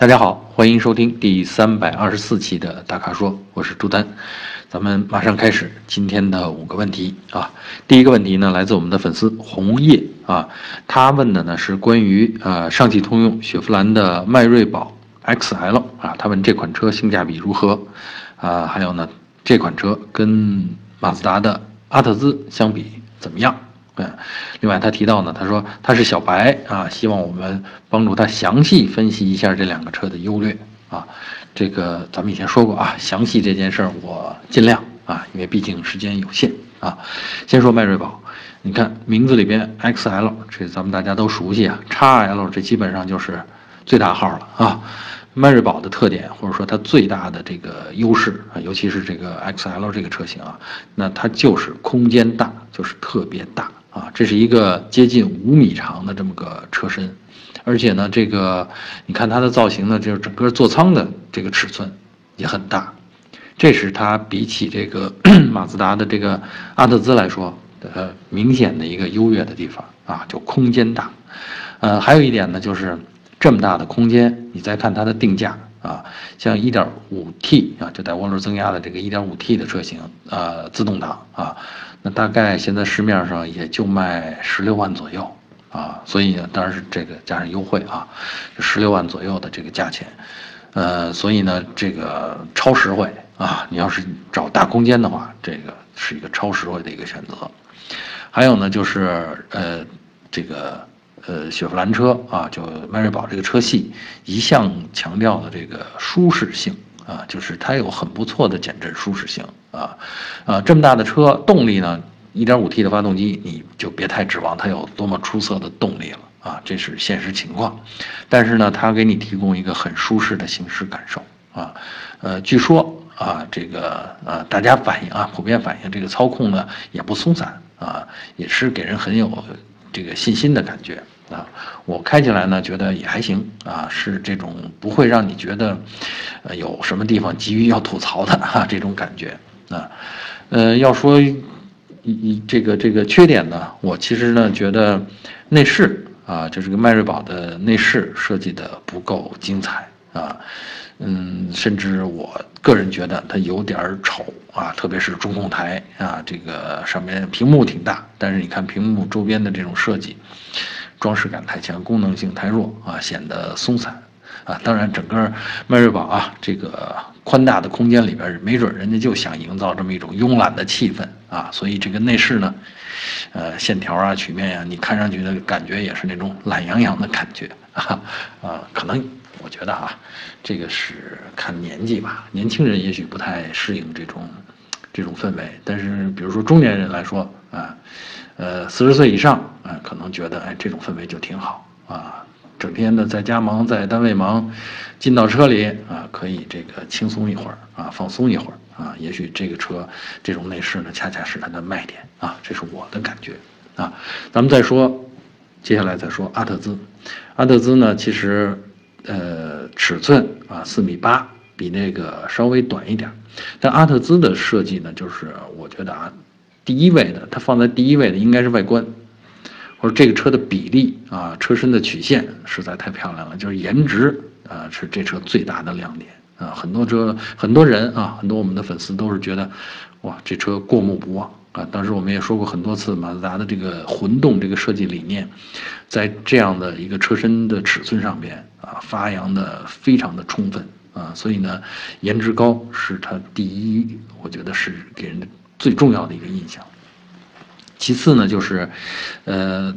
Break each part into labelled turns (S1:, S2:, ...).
S1: 大家好，欢迎收听第三百二十四期的大咖说，我是朱丹，咱们马上开始今天的五个问题啊。第一个问题呢，来自我们的粉丝红叶啊，他问的呢是关于呃上汽通用雪佛兰的迈锐宝 XL 啊，他问这款车性价比如何啊？还有呢，这款车跟马自达的阿特兹相比怎么样？嗯，另外他提到呢，他说他是小白啊，希望我们帮助他详细分析一下这两个车的优劣啊。这个咱们以前说过啊，详细这件事儿我尽量啊，因为毕竟时间有限啊。先说迈锐宝，你看名字里边 XL，这咱们大家都熟悉啊，XL 这基本上就是最大号了啊。迈锐宝的特点，或者说它最大的这个优势啊，尤其是这个 XL 这个车型啊，那它就是空间大，就是特别大。啊，这是一个接近五米长的这么个车身，而且呢，这个你看它的造型呢，就是整个座舱的这个尺寸也很大，这是它比起这个 马自达的这个阿特兹来说，呃，明显的一个优越的地方啊，就空间大。呃，还有一点呢，就是这么大的空间，你再看它的定价啊，像 1.5T 啊，就带涡轮增压的这个 1.5T 的车型，呃，自动挡啊。那大概现在市面上也就卖十六万左右啊，所以呢，当然是这个加上优惠啊，十六万左右的这个价钱，呃，所以呢，这个超实惠啊，你要是找大空间的话，这个是一个超实惠的一个选择。还有呢，就是呃，这个呃雪佛兰车啊，就迈锐宝这个车系一向强调的这个舒适性。啊，就是它有很不错的减震舒适性啊，啊，这么大的车动力呢，1.5T 的发动机你就别太指望它有多么出色的动力了啊，这是现实情况。但是呢，它给你提供一个很舒适的行驶感受啊，呃，据说啊，这个呃，大家反映啊，普遍反映这个操控呢也不松散啊，也是给人很有这个信心的感觉。啊，我开起来呢，觉得也还行啊，是这种不会让你觉得，呃，有什么地方急于要吐槽的哈，这种感觉啊，呃，要说一一这个这个缺点呢，我其实呢觉得内饰啊，就这个迈锐宝的内饰设计的不够精彩啊，嗯，甚至我个人觉得它有点丑啊，特别是中控台啊，这个上面屏幕挺大，但是你看屏幕周边的这种设计。装饰感太强，功能性太弱啊，显得松散啊。当然，整个迈锐宝啊，这个宽大的空间里边，没准人家就想营造这么一种慵懒的气氛啊。所以这个内饰呢，呃，线条啊、曲面呀，你看上去的感觉也是那种懒洋洋的感觉啊。啊，可能我觉得啊，这个是看年纪吧，年轻人也许不太适应这种这种氛围，但是比如说中年人来说啊。呃，四十岁以上，啊，可能觉得，哎，这种氛围就挺好啊，整天的在家忙，在单位忙，进到车里啊，可以这个轻松一会儿啊，放松一会儿啊，也许这个车这种内饰呢，恰恰是它的卖点啊，这是我的感觉啊。咱们再说，接下来再说阿特兹，阿特兹呢，其实，呃，尺寸啊，四米八，比那个稍微短一点，但阿特兹的设计呢，就是我觉得啊。第一位的，它放在第一位的应该是外观，或者这个车的比例啊，车身的曲线实在太漂亮了，就是颜值啊，是这车最大的亮点啊。很多车，很多人啊，很多我们的粉丝都是觉得，哇，这车过目不忘啊。当时我们也说过很多次，马自达的这个混动这个设计理念，在这样的一个车身的尺寸上边啊，发扬的非常的充分啊。所以呢，颜值高是它第一，我觉得是给人的。最重要的一个印象。其次呢，就是，呃，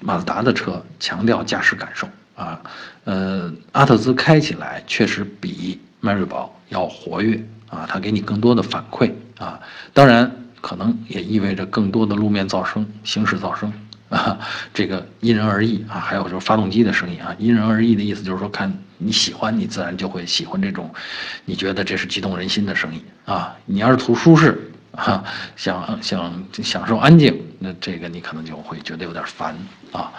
S1: 马自达的车强调驾驶感受啊，呃，阿特兹开起来确实比迈锐宝要活跃啊，它给你更多的反馈啊，当然可能也意味着更多的路面噪声、行驶噪声啊，这个因人而异啊，还有就是发动机的声音啊，因人而异的意思就是说，看你喜欢，你自然就会喜欢这种，你觉得这是激动人心的声音啊，你要是图舒适。哈，想想享受安静，那这个你可能就会觉得有点烦啊。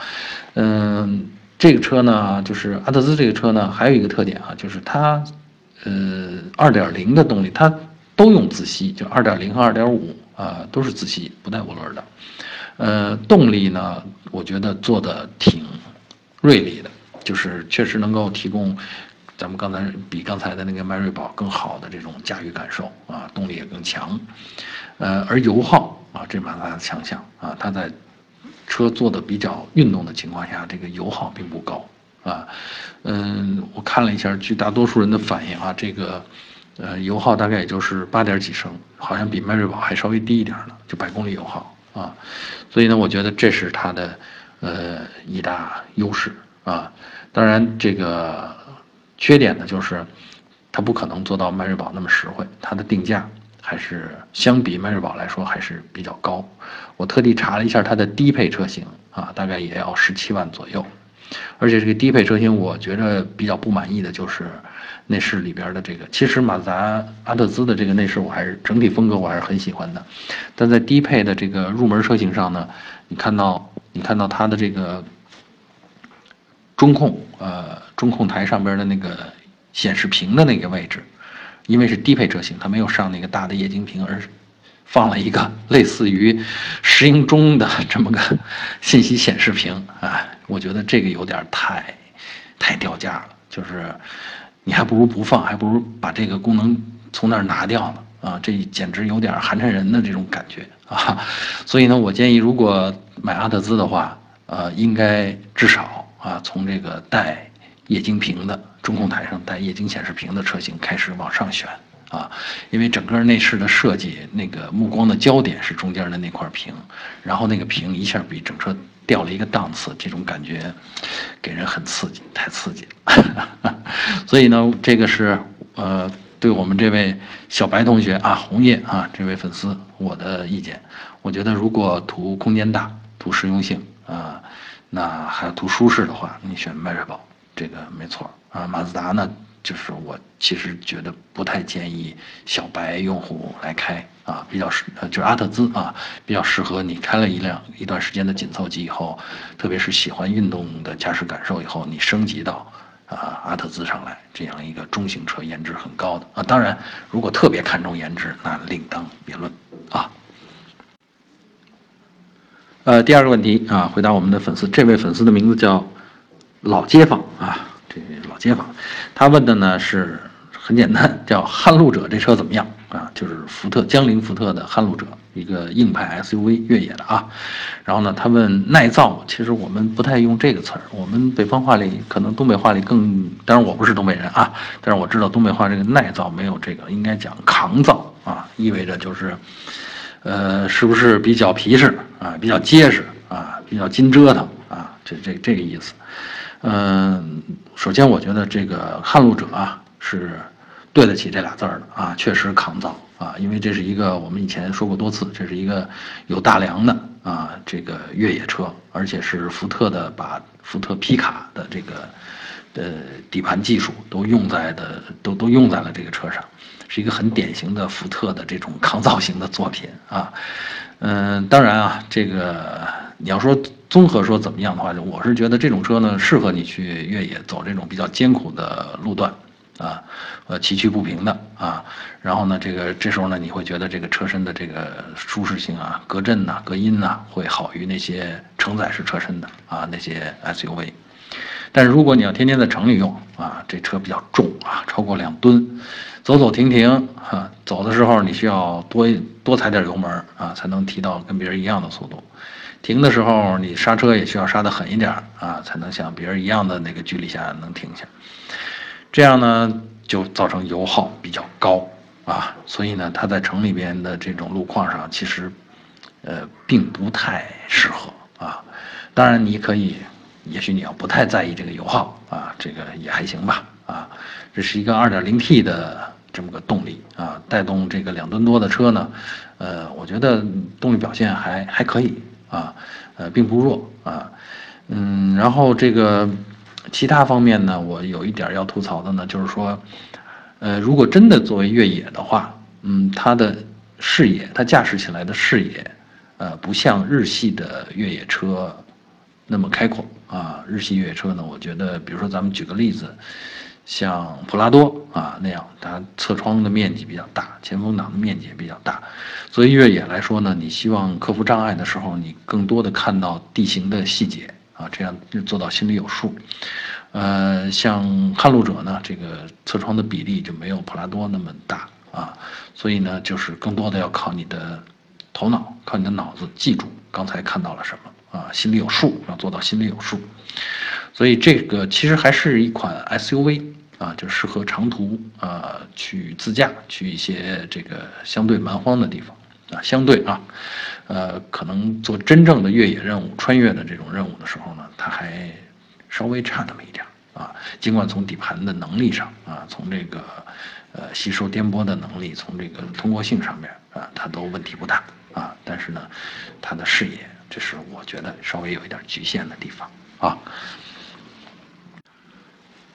S1: 嗯，这个车呢，就是阿特兹这个车呢，还有一个特点啊，就是它，呃，二点零的动力它都用自吸，就二点零和二点五啊都是自吸，不带涡轮的。呃，动力呢，我觉得做的挺锐利的，就是确实能够提供咱们刚才比刚才的那个迈锐宝更好的这种驾驭感受啊，动力也更强。呃，而油耗啊，这马自达的强项啊，它在车做的比较运动的情况下，这个油耗并不高啊。嗯，我看了一下，据大多数人的反应啊，这个呃油耗大概也就是八点几升，好像比迈锐宝还稍微低一点呢，就百公里油耗啊。所以呢，我觉得这是它的呃一大优势啊。当然，这个缺点呢，就是它不可能做到迈锐宝那么实惠，它的定价。还是相比迈锐宝来说还是比较高，我特地查了一下它的低配车型啊，大概也要十七万左右，而且这个低配车型，我觉着比较不满意的就是内饰里边的这个。其实马自达阿特兹的这个内饰我还是整体风格我还是很喜欢的，但在低配的这个入门车型上呢，你看到你看到它的这个中控呃中控台上边的那个显示屏的那个位置。因为是低配车型，它没有上那个大的液晶屏，而放了一个类似于石英钟的这么个信息显示屏 啊，我觉得这个有点太太掉价了，就是你还不如不放，还不如把这个功能从那儿拿掉呢啊，这简直有点寒碜人的这种感觉啊，所以呢，我建议如果买阿特兹的话，呃，应该至少啊从这个带。液晶屏的中控台上带液晶显示屏的车型开始往上选啊，因为整个内饰的设计，那个目光的焦点是中间的那块屏，然后那个屏一下比整车掉了一个档次，这种感觉给人很刺激，太刺激了。所以呢，这个是呃，对我们这位小白同学啊，红叶啊，这位粉丝我的意见。我觉得如果图空间大、图实用性啊，那还要图舒适的话，你选迈锐宝。这个没错啊，马自达呢，就是我其实觉得不太建议小白用户来开啊，比较适就是阿特兹啊，比较适合你开了一辆一段时间的紧凑级以后，特别是喜欢运动的驾驶感受以后，你升级到啊阿特兹上来这样一个中型车，颜值很高的啊，当然如果特别看重颜值，那另当别论啊。呃，第二个问题啊，回答我们的粉丝，这位粉丝的名字叫。老街坊啊，这老街坊，他问的呢是很简单，叫撼路者这车怎么样啊？就是福特江铃福特的撼路者，一个硬派 SUV 越野的啊。然后呢，他问耐造，其实我们不太用这个词儿，我们北方话里可能东北话里更，当然我不是东北人啊，但是我知道东北话这个耐造没有这个，应该讲抗造啊，意味着就是，呃，是不是比较皮实啊，比较结实啊，比较经折腾啊，这这这个意思。嗯，首先我觉得这个撼路者啊是对得起这俩字儿的啊，确实抗造啊，因为这是一个我们以前说过多次，这是一个有大梁的啊这个越野车，而且是福特的把福特皮卡的这个呃底盘技术都用在的都都用在了这个车上，是一个很典型的福特的这种抗造型的作品啊。嗯，当然啊，这个你要说。综合说怎么样的话，我是觉得这种车呢，适合你去越野走这种比较艰苦的路段，啊，呃，崎岖不平的啊。然后呢，这个这时候呢，你会觉得这个车身的这个舒适性啊，隔震呐、隔音呐，会好于那些承载式车身的啊那些 SUV。但是如果你要天天在城里用啊，这车比较重啊，超过两吨，走走停停啊，走的时候你需要多多踩点油门啊，才能提到跟别人一样的速度。停的时候，你刹车也需要刹得狠一点啊，才能像别人一样的那个距离下能停下。这样呢，就造成油耗比较高啊，所以呢，它在城里边的这种路况上，其实，呃，并不太适合啊。当然，你可以，也许你要不太在意这个油耗啊，这个也还行吧啊。这是一个 2.0T 的这么个动力啊，带动这个两吨多的车呢，呃，我觉得动力表现还还可以。啊，呃，并不弱啊，嗯，然后这个其他方面呢，我有一点要吐槽的呢，就是说，呃，如果真的作为越野的话，嗯，它的视野，它驾驶起来的视野，呃，不像日系的越野车那么开阔啊。日系越野车呢，我觉得，比如说咱们举个例子。像普拉多啊那样，它侧窗的面积比较大，前风挡的面积也比较大。作为越野来说呢，你希望克服障碍的时候，你更多的看到地形的细节啊，这样就做到心里有数。呃，像撼路者呢，这个侧窗的比例就没有普拉多那么大啊，所以呢，就是更多的要靠你的头脑，靠你的脑子记住刚才看到了什么啊，心里有数，要做到心里有数。所以这个其实还是一款 SUV 啊，就适合长途啊去自驾，去一些这个相对蛮荒的地方啊，相对啊，呃，可能做真正的越野任务、穿越的这种任务的时候呢，它还。稍微差那么一点啊，尽管从底盘的能力上啊，从这个呃吸收颠簸的能力，从这个通过性上面啊，它都问题不大啊，但是呢，它的视野，这是我觉得稍微有一点局限的地方啊。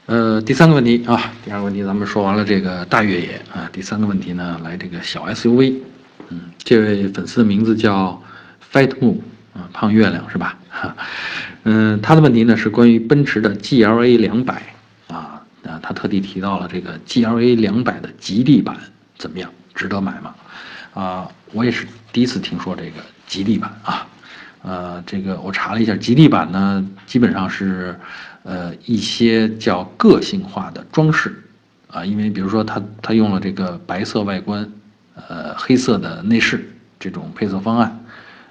S1: 呃，第三个问题啊，第二个问题咱们说完了这个大越野啊，第三个问题呢，来这个小 SUV，嗯，这位粉丝的名字叫 Fight Move 啊，胖月亮是吧？哈。嗯，他的问题呢是关于奔驰的 GLA 两百啊啊，他特地提到了这个 GLA 两百的极地版怎么样，值得买吗？啊，我也是第一次听说这个极地版啊，呃，这个我查了一下，极地版呢基本上是呃一些叫个性化的装饰啊，因为比如说它它用了这个白色外观，呃，黑色的内饰这种配色方案。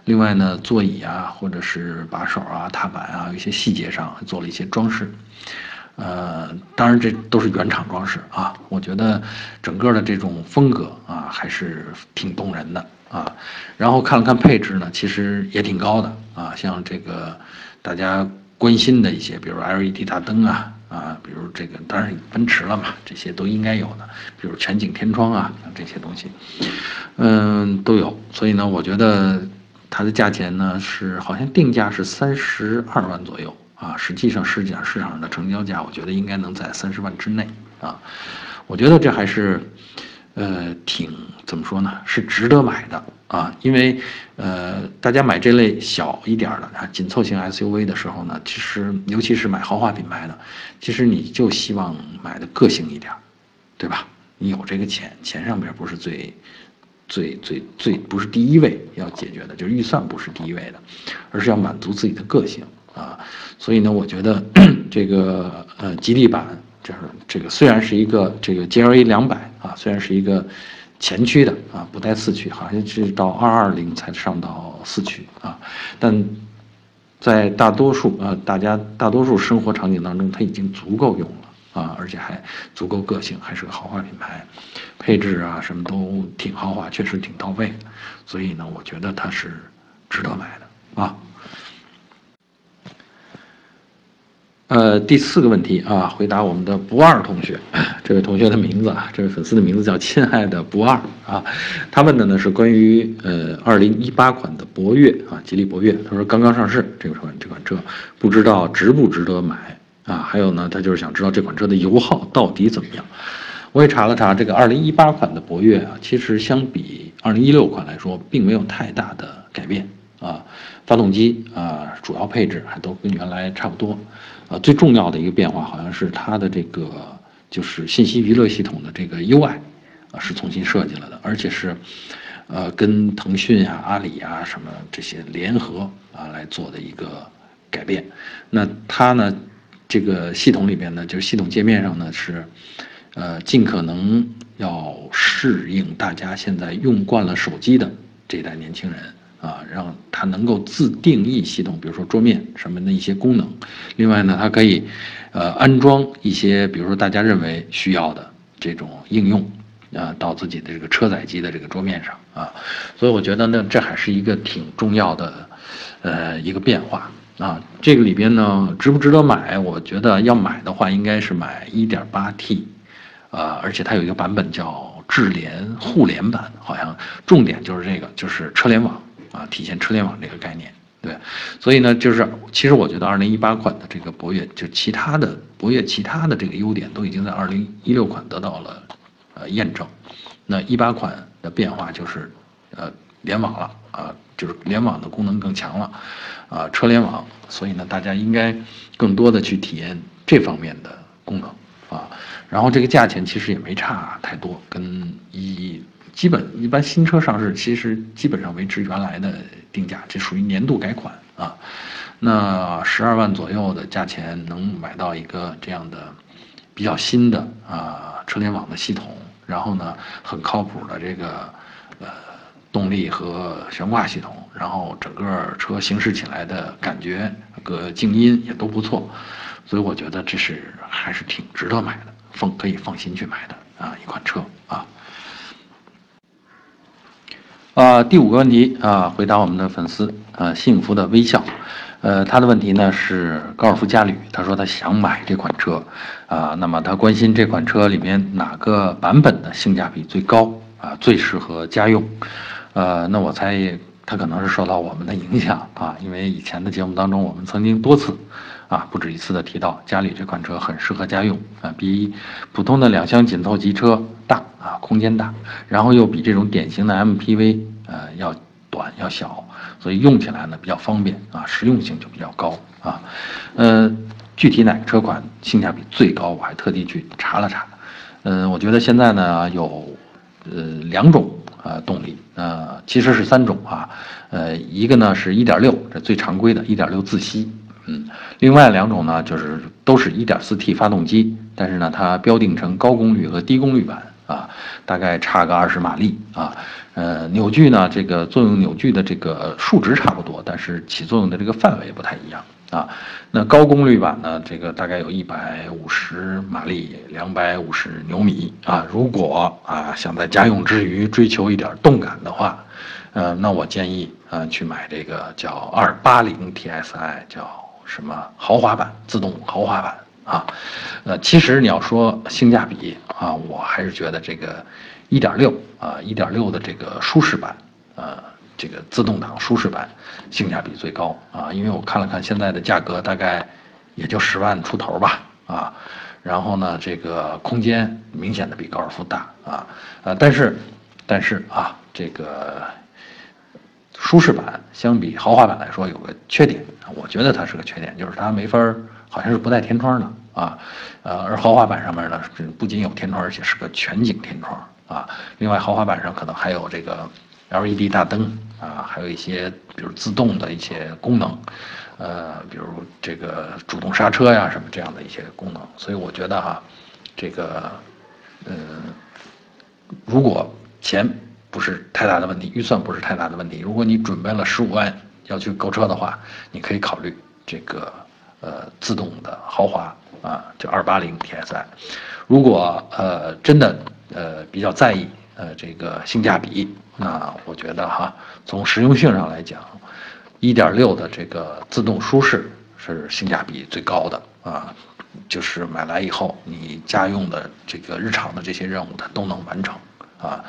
S1: 另外呢，座椅啊，或者是把手啊、踏板啊，有一些细节上做了一些装饰。呃，当然这都是原厂装饰啊。我觉得整个的这种风格啊，还是挺动人的啊。然后看了看配置呢，其实也挺高的啊。像这个大家关心的一些，比如 LED 大灯啊，比如这个当然奔驰了嘛，这些都应该有的。比如全景天窗啊，这些东西，嗯，都有。所以呢，我觉得。它的价钱呢是好像定价是三十二万左右啊，实际上实际上市场上的成交价，我觉得应该能在三十万之内啊。我觉得这还是，呃，挺怎么说呢？是值得买的啊，因为呃，大家买这类小一点的啊紧凑型 SUV 的时候呢，其实尤其是买豪华品牌的，其实你就希望买的个性一点，对吧？你有这个钱，钱上边不是最。最最最不是第一位要解决的，就是预算不是第一位的，而是要满足自己的个性啊。所以呢，我觉得 这个呃吉利版就是这个虽然是一个这个 GLA 两百啊，虽然是一个前驱的啊，不带四驱，好像是到二二零才上到四驱啊，但在大多数呃大家大多数生活场景当中，它已经足够用了。啊，而且还足够个性，还是个豪华品牌，配置啊什么都挺豪华，确实挺到位，所以呢，我觉得它是值得买的啊。呃，第四个问题啊，回答我们的不二同学，这位同学的名字啊，这位粉丝的名字叫亲爱的不二啊，他问的呢是关于呃二零一八款的博越啊，吉利博越，他说刚刚上市这款这款车，不知道值不值得买。啊，还有呢，他就是想知道这款车的油耗到底怎么样。我也查了查，这个2018款的博越啊，其实相比2016款来说，并没有太大的改变啊。发动机啊，主要配置还都跟原来差不多。啊，最重要的一个变化好像是它的这个就是信息娱乐系统的这个 UI 啊，是重新设计了的，而且是呃跟腾讯啊、阿里啊什么这些联合啊来做的一个改变。那它呢？这个系统里边呢，就是系统界面上呢是，呃，尽可能要适应大家现在用惯了手机的这一代年轻人啊，让它能够自定义系统，比如说桌面什么的一些功能。另外呢，它可以，呃，安装一些比如说大家认为需要的这种应用，啊，到自己的这个车载机的这个桌面上啊。所以我觉得呢，这还是一个挺重要的，呃，一个变化。啊，这个里边呢，值不值得买？我觉得要买的话，应该是买 1.8T，啊，而且它有一个版本叫智联互联版，好像重点就是这个，就是车联网啊，体现车联网这个概念。对，所以呢，就是其实我觉得2018款的这个博越，就其他的博越其他的这个优点都已经在2016款得到了呃验证。那一八款的变化就是呃联网了啊。就是联网的功能更强了，啊，车联网，所以呢，大家应该更多的去体验这方面的功能啊。然后这个价钱其实也没差太多，跟一基本一般新车上市，其实基本上维持原来的定价，这属于年度改款啊。那十二万左右的价钱能买到一个这样的比较新的啊车联网的系统，然后呢很靠谱的这个呃动力和悬挂系统，然后整个车行驶起来的感觉和静音也都不错，所以我觉得这是还是挺值得买的，放可以放心去买的啊一款车啊。第五个问题啊，回答我们的粉丝啊，幸福的微笑，呃，他的问题呢是高尔夫嘉旅，他说他想买这款车，啊，那么他关心这款车里面哪个版本的性价比最高啊，最适合家用，呃，那我猜他可能是受到我们的影响啊，因为以前的节目当中我们曾经多次啊，不止一次的提到嘉里这款车很适合家用啊，比普通的两厢紧凑级车大啊，空间大，然后又比这种典型的 MPV。呃，要短要小，所以用起来呢比较方便啊，实用性就比较高啊。呃，具体哪个车款性价比最高，我还特地去查了查。嗯，我觉得现在呢有呃两种啊动力，呃其实是三种啊。呃，一个呢是1.6，这最常规的1.6自吸，嗯，另外两种呢就是都是一点四 T 发动机，但是呢它标定成高功率和低功率版啊，大概差个二十马力啊。呃，扭矩呢，这个作用扭矩的这个数值差不多，但是起作用的这个范围不太一样啊。那高功率版呢，这个大概有一百五十马力，两百五十牛米啊。如果啊想在家用之余追求一点动感的话，呃，那我建议啊去买这个叫二八零 TSI，叫什么豪华版，自动豪华版啊。呃，其实你要说性价比啊，我还是觉得这个。一点六啊，一点六的这个舒适版，呃，这个自动挡舒适版性价比最高啊，因为我看了看现在的价格，大概也就十万出头吧啊，然后呢，这个空间明显的比高尔夫大啊，呃，但是但是啊，这个舒适版相比豪华版来说有个缺点，我觉得它是个缺点，就是它没法儿，好像是不带天窗的啊，呃，而豪华版上面呢，不仅有天窗，而且是个全景天窗。啊，另外豪华版上可能还有这个 LED 大灯啊，还有一些比如自动的一些功能，呃，比如这个主动刹车呀什么这样的一些功能。所以我觉得哈，这个，嗯，如果钱不是太大的问题，预算不是太大的问题，如果你准备了十五万要去购车的话，你可以考虑这个呃自动的豪华啊，就二八零 TSI。如果呃真的。呃，比较在意呃这个性价比，那我觉得哈，从实用性上来讲，一点六的这个自动舒适是性价比最高的啊，就是买来以后你家用的这个日常的这些任务它都能完成啊，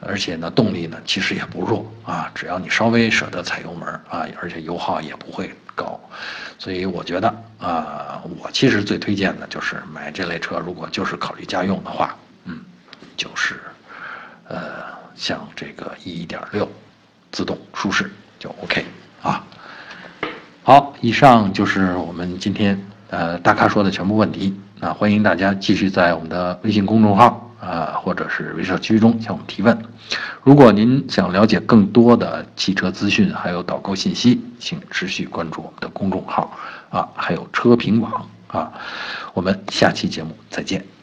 S1: 而且呢动力呢其实也不弱啊，只要你稍微舍得踩油门啊，而且油耗也不会高，所以我觉得啊，我其实最推荐的就是买这类车，如果就是考虑家用的话。嗯就是，呃，像这个一点六自动舒适就 OK 啊。好，以上就是我们今天呃大咖说的全部问题。那欢迎大家继续在我们的微信公众号啊，或者是微社区中向我们提问。如果您想了解更多的汽车资讯还有导购信息，请持续关注我们的公众号啊，还有车评网啊。我们下期节目再见。